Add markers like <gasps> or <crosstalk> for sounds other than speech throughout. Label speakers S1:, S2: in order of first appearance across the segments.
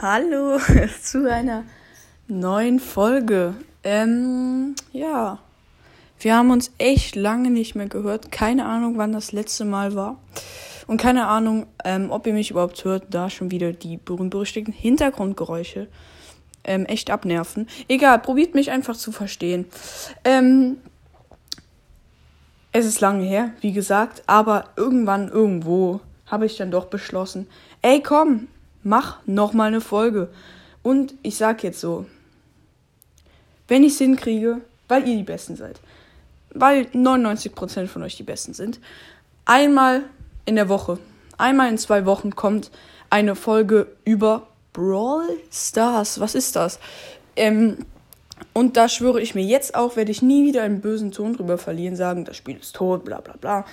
S1: Hallo <laughs> zu einer neuen Folge. Ähm, ja, wir haben uns echt lange nicht mehr gehört. Keine Ahnung, wann das letzte Mal war. Und keine Ahnung, ähm, ob ihr mich überhaupt hört, da schon wieder die berühmt-berüchtigten Hintergrundgeräusche ähm, echt abnerven. Egal, probiert mich einfach zu verstehen. Ähm, es ist lange her, wie gesagt, aber irgendwann, irgendwo habe ich dann doch beschlossen, ey komm, mach noch mal eine Folge. Und ich sag jetzt so, wenn ich es hinkriege, weil ihr die Besten seid, weil 99% von euch die Besten sind, einmal in der Woche, einmal in zwei Wochen kommt eine Folge über Brawl Stars. Was ist das? Ähm, und da schwöre ich mir jetzt auch, werde ich nie wieder einen bösen Ton drüber verlieren, sagen, das Spiel ist tot, bla bla bla.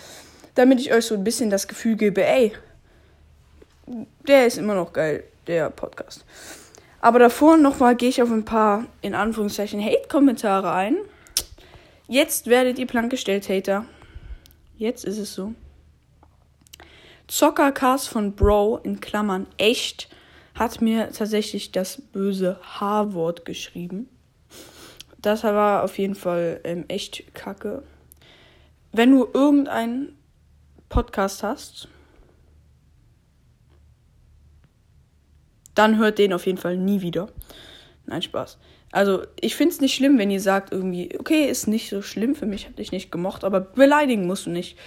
S1: Damit ich euch so ein bisschen das Gefühl gebe, ey, der ist immer noch geil, der Podcast. Aber davor nochmal gehe ich auf ein paar, in Anführungszeichen, Hate-Kommentare ein. Jetzt werdet ihr plank gestellt, Hater. Jetzt ist es so. Zockercast von Bro in Klammern echt hat mir tatsächlich das böse H-Wort geschrieben. Das war auf jeden Fall ähm, echt kacke. Wenn du irgendeinen Podcast hast, dann hört den auf jeden Fall nie wieder. Nein, Spaß. Also, ich finde es nicht schlimm, wenn ihr sagt irgendwie, okay, ist nicht so schlimm für mich, hab dich nicht gemocht, aber beleidigen musst du nicht.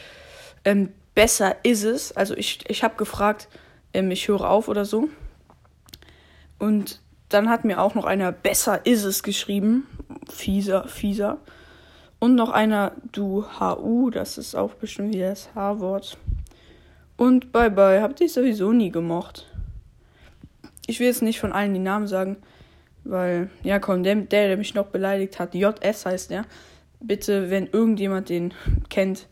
S1: Ähm, besser ist es. Also, ich, ich habe gefragt, ähm, ich höre auf oder so. Und dann hat mir auch noch einer besser ist es geschrieben. Fieser, fieser. Und noch einer du HU, das ist auch bestimmt wie das H-Wort. Und bye bye, habt ihr sowieso nie gemocht ich will jetzt nicht von allen die Namen sagen, weil, ja komm, der, der, der mich noch beleidigt hat, JS heißt der. Bitte, wenn irgendjemand den kennt,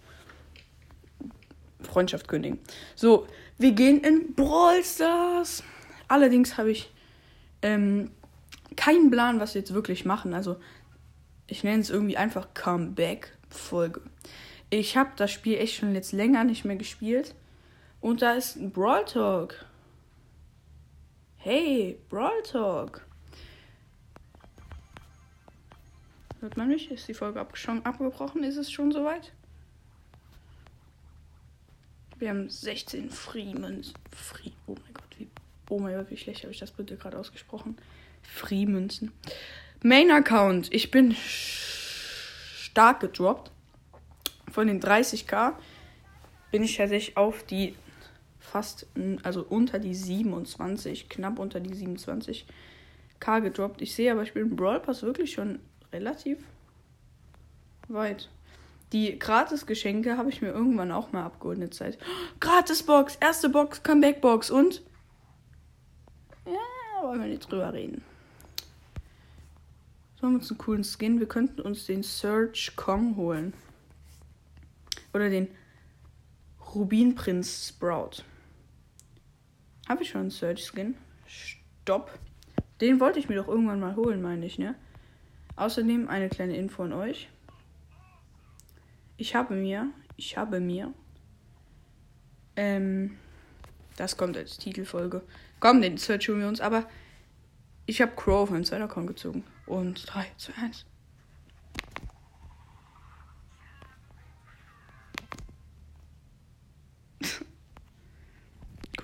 S1: Freundschaft kündigen. So, wir gehen in Brawl Stars. Allerdings habe ich ähm, keinen Plan, was wir jetzt wirklich machen. Also, ich nenne es irgendwie einfach Comeback-Folge. Ich habe das Spiel echt schon jetzt länger nicht mehr gespielt. Und da ist ein Brawl Talk. Hey, Brawl Talk. Hört man mich? Ist die Folge abgebrochen? Ist es schon soweit? Wir haben 16 Freemünzen. Free. Oh mein Gott, wie. Oh mein Gott, wie schlecht habe ich das bitte gerade ausgesprochen? Freemünzen. Main Account. Ich bin stark gedroppt. Von den 30k bin ich tatsächlich auf die fast, also unter die 27, knapp unter die 27k gedroppt. Ich sehe aber, ich bin im Brawl Pass wirklich schon relativ weit. Die Gratis-Geschenke habe ich mir irgendwann auch mal abgeholt in der Zeit. <gasps> Gratis-Box, erste Box, Comeback-Box und. Ja, wollen wir nicht drüber reden. So haben wir uns einen coolen Skin. Wir könnten uns den Search Kong holen. Oder den Rubinprinz Sprout. Habe ich schon einen Search Skin? Stopp. Den wollte ich mir doch irgendwann mal holen, meine ich, ne? Außerdem eine kleine Info an euch. Ich habe mir, ich habe mir, ähm, das kommt als Titelfolge. Komm, den Search holen wir uns, aber ich habe Crow auf meinen Account gezogen. Und 3, 2, 1.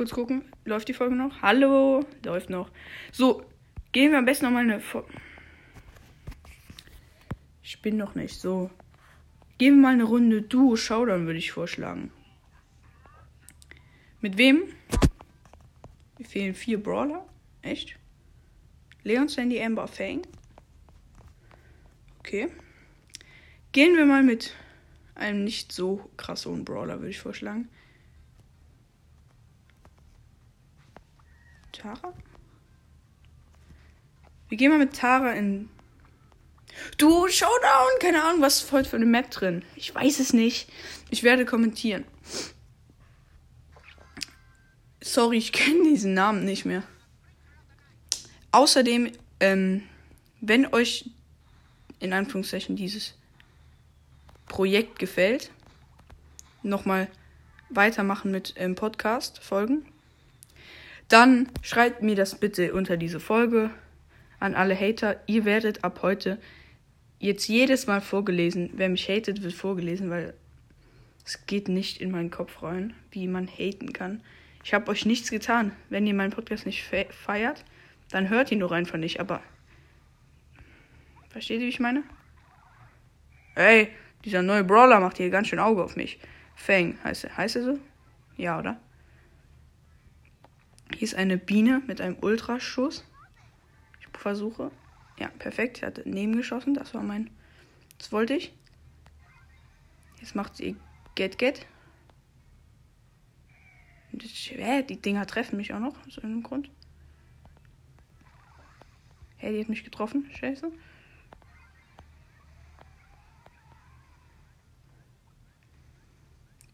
S1: Kurz gucken. Läuft die Folge noch? Hallo? Läuft noch. So, gehen wir am besten nochmal eine Folge. Ich bin noch nicht. So. Gehen wir mal eine Runde Duo Showdown, würde ich vorschlagen. Mit wem? Mir fehlen vier Brawler. Echt? Leon, Sandy, Amber, Fang. Okay. Gehen wir mal mit einem nicht so krassen Brawler, würde ich vorschlagen. Tara? Wir gehen mal mit Tara in. Du, Showdown! Keine Ahnung, was ist heute für eine Map drin? Ich weiß es nicht. Ich werde kommentieren. Sorry, ich kenne diesen Namen nicht mehr. Außerdem, ähm, wenn euch in Anführungszeichen dieses Projekt gefällt, nochmal weitermachen mit ähm, Podcast-Folgen Dann schreibt mir das bitte unter diese Folge an alle Hater. Ihr werdet ab heute jetzt jedes Mal vorgelesen. Wer mich hatet, wird vorgelesen, weil es geht nicht in meinen Kopf rein, wie man haten kann. Ich habe euch nichts getan. Wenn ihr meinen Podcast nicht fe feiert, dann hört ihn doch einfach nicht. Aber versteht ihr, wie ich meine? Ey, dieser neue Brawler macht hier ganz schön Auge auf mich. Fang heißt er. Heißt er so? Ja, oder? Hier ist eine Biene mit einem Ultraschuss. Ich versuche. Ja, perfekt. Sie hatte nebengeschossen. Das war mein. Das wollte ich. Jetzt macht sie Get Get. Hä, die Dinger treffen mich auch noch. Aus irgendeinem Grund. Hä, die hat mich getroffen. Scheiße.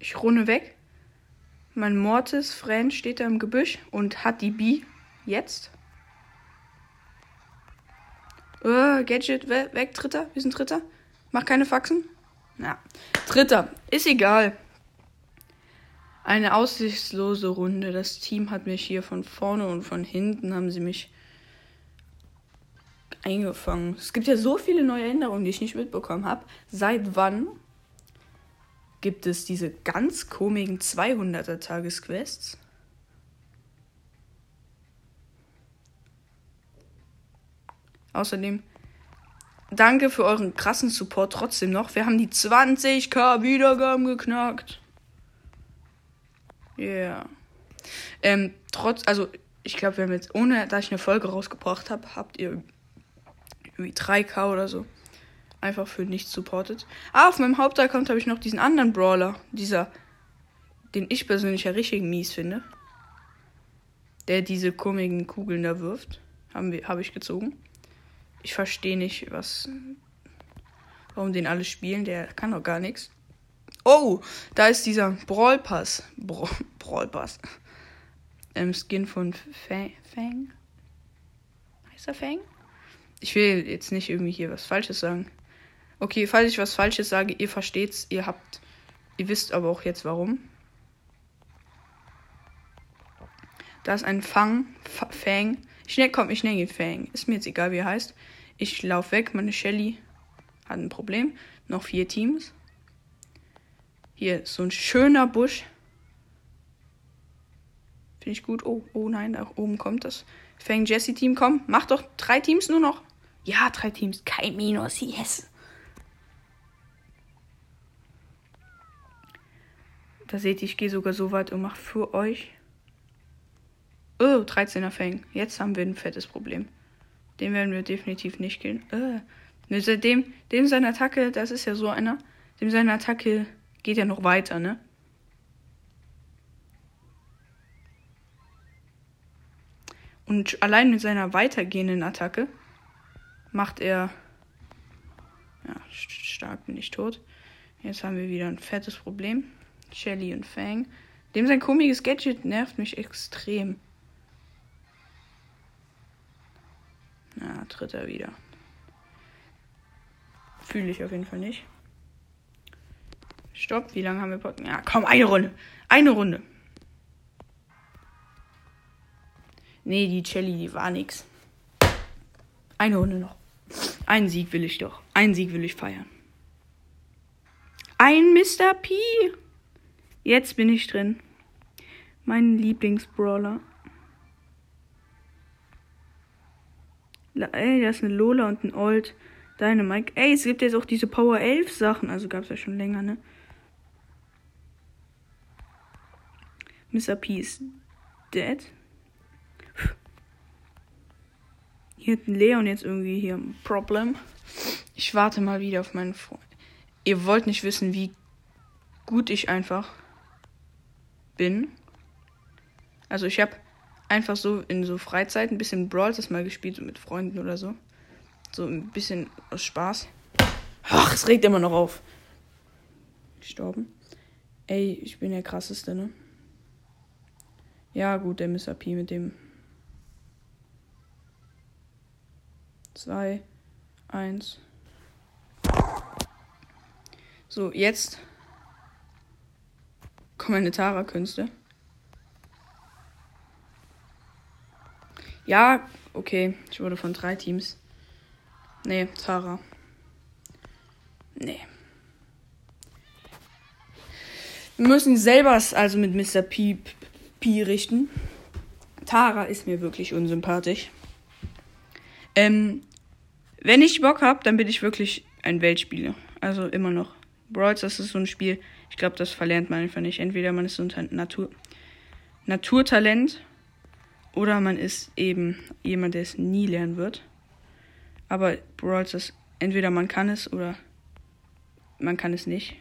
S1: Ich runde weg. Mein Mortis Friend steht da im Gebüsch und hat die B jetzt. Uh, Gadget we weg, Dritter. Wir sind Dritter. Mach keine Faxen. Ja. Dritter. Ist egal. Eine aussichtslose Runde. Das Team hat mich hier von vorne und von hinten haben sie mich eingefangen. Es gibt ja so viele neue Änderungen, die ich nicht mitbekommen habe. Seit wann gibt es diese ganz komischen 200er Tagesquests. Außerdem danke für euren krassen Support trotzdem noch. Wir haben die 20k Wiedergaben geknackt. Ja. Yeah. Ähm, trotz, also ich glaube, wir haben jetzt, ohne dass ich eine Folge rausgebracht habe, habt ihr irgendwie 3k oder so einfach für nichts supportet. Ah, auf meinem Hauptaccount habe ich noch diesen anderen Brawler. Dieser, den ich persönlich ja richtig mies finde. Der diese komischen Kugeln da wirft. Habe ich gezogen. Ich verstehe nicht, was. Warum den alle spielen. Der kann doch gar nichts. Oh, da ist dieser Brawl Pass. Bra <laughs> Brawl Pass. Ähm, Skin von Fang. Fang? Heißt er Fang? Ich will jetzt nicht irgendwie hier was Falsches sagen. Okay, falls ich was Falsches sage, ihr versteht's, ihr habt, ihr wisst aber auch jetzt warum. Da ist ein Fang, F Fang. Ich nenne, komm, ich nenne ihn Fang. Ist mir jetzt egal, wie er heißt. Ich laufe weg, meine Shelly hat ein Problem. Noch vier Teams. Hier so ein schöner Busch. Finde ich gut. Oh, oh nein, da oben kommt das Fang Jesse Team. Komm, mach doch drei Teams nur noch. Ja, drei Teams. Kein Minus. Yes. Da seht ihr, ich gehe sogar so weit und mache für euch. Oh, 13er Fang. Jetzt haben wir ein fettes Problem. Den werden wir definitiv nicht killen. Oh. Dem, dem seine Attacke, das ist ja so einer. Dem seine Attacke geht ja noch weiter, ne? Und allein mit seiner weitergehenden Attacke macht er. Ja, stark bin ich tot. Jetzt haben wir wieder ein fettes Problem. Shelly und Fang. Dem sein komisches Gadget nervt mich extrem. Na, tritt er wieder. Fühle ich auf jeden Fall nicht. Stopp, wie lange haben wir Podcast? Ja, komm, eine Runde. Eine Runde. Nee, die Shelly, die war nix. Eine Runde noch. Einen Sieg will ich doch. Einen Sieg will ich feiern. Ein Mr. P. Jetzt bin ich drin. Mein Lieblingsbrawler. Ey, da ist eine Lola und ein Old Dynamite. Ey, es gibt jetzt auch diese Power 11 Sachen. Also gab es ja schon länger, ne? Mr. P ist dead. Hier hat ein Leon jetzt irgendwie hier ein Problem. Ich warte mal wieder auf meinen Freund. Ihr wollt nicht wissen, wie gut ich einfach bin. Also ich habe einfach so in so Freizeit ein bisschen Brawl das mal gespielt so mit Freunden oder so. So ein bisschen aus Spaß. Ach, es regt immer noch auf. Gestorben. Ey, ich bin der krasseste, ne? Ja, gut, der Mr. P mit dem. Zwei, eins. So, jetzt kommen meine Tara-Künste. Ja, okay. Ich wurde von drei Teams. Nee, Tara. Nee. Wir müssen selber also mit Mr. P, P richten. Tara ist mir wirklich unsympathisch. Ähm, wenn ich Bock habe, dann bin ich wirklich ein Weltspieler. Also immer noch. Brawls, das ist so ein Spiel, glaube, das verlernt man einfach nicht. Entweder man ist so ein Natur Naturtalent oder man ist eben jemand, der es nie lernen wird. Aber Brawls, das entweder man kann es oder man kann es nicht.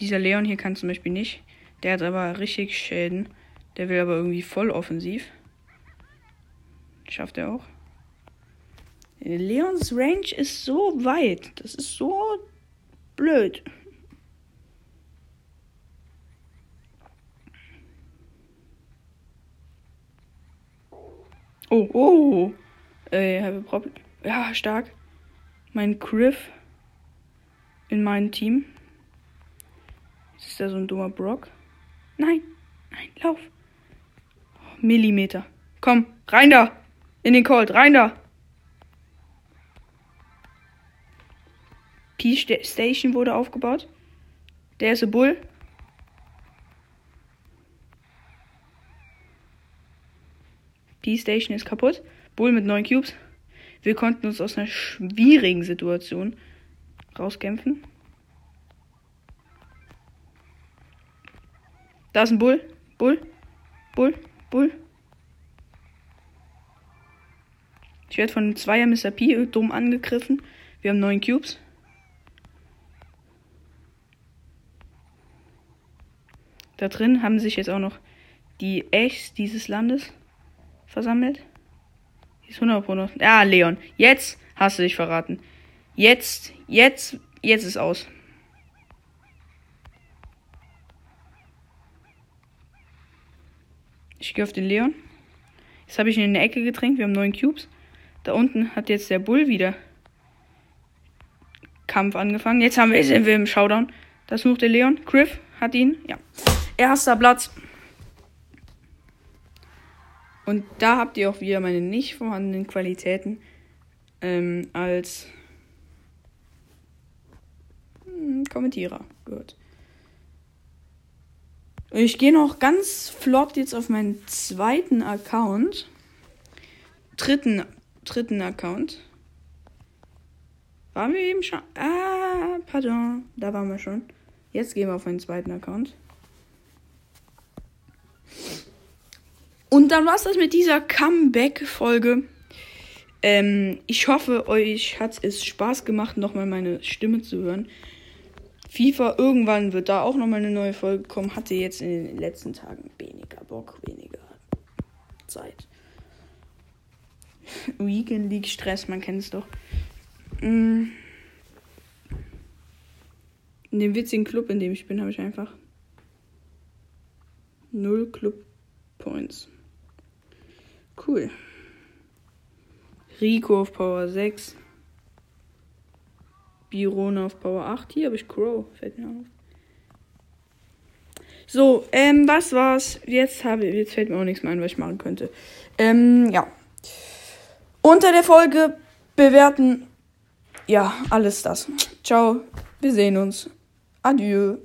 S1: Dieser Leon hier kann zum Beispiel nicht. Der hat aber richtig Schäden. Der will aber irgendwie voll offensiv. Schafft er auch. Leons Range ist so weit. Das ist so blöd. Oh, oh. Äh, habe Problem. Ja, stark. Mein Griff in meinem Team. Ist da so ein dummer Brock? Nein, nein, lauf. Millimeter. Komm, rein da. In den Colt, rein da. P-Station wurde aufgebaut. Der ist ein Bull. P-Station ist kaputt. Bull mit 9 Cubes. Wir konnten uns aus einer schwierigen Situation rauskämpfen. Da ist ein Bull. Bull. Bull. Bull. Ich werde von Zweier Mr. P dumm angegriffen. Wir haben neun Cubes. Da drin haben sich jetzt auch noch die Echs dieses Landes versammelt. Die ist 100 Pro noch. Ah, Leon. Jetzt hast du dich verraten. Jetzt, jetzt, jetzt ist aus. Ich gehe auf den Leon. Jetzt habe ich ihn in der Ecke getränkt. Wir haben neun Cubes. Da unten hat jetzt der Bull wieder Kampf angefangen. Jetzt haben wir, sind wir im Showdown. Da sucht der Leon. Griff hat ihn. Ja. Erster Platz. Und da habt ihr auch wieder meine nicht vorhandenen Qualitäten ähm, als hm, Kommentierer gehört. Ich gehe noch ganz flott jetzt auf meinen zweiten Account. Dritten, dritten Account. Waren wir eben schon? Ah, pardon. Da waren wir schon. Jetzt gehen wir auf meinen zweiten Account. Und dann war es das mit dieser Comeback-Folge. Ähm, ich hoffe, euch hat es Spaß gemacht, nochmal meine Stimme zu hören. FIFA, irgendwann wird da auch nochmal eine neue Folge kommen. Hatte jetzt in den letzten Tagen weniger Bock, weniger Zeit. <laughs> Weekend League Stress, man kennt es doch. Mm. In dem witzigen Club, in dem ich bin, habe ich einfach null Club Points. Cool. Rico auf Power 6. Birone auf Power 8. Hier habe ich Crow. Fällt mir auf. So, ähm, was war's? Jetzt habe jetzt fällt mir auch nichts mehr ein, was ich machen könnte. Ähm, ja. Unter der Folge bewerten. Ja, alles das. Ciao. Wir sehen uns. Adieu.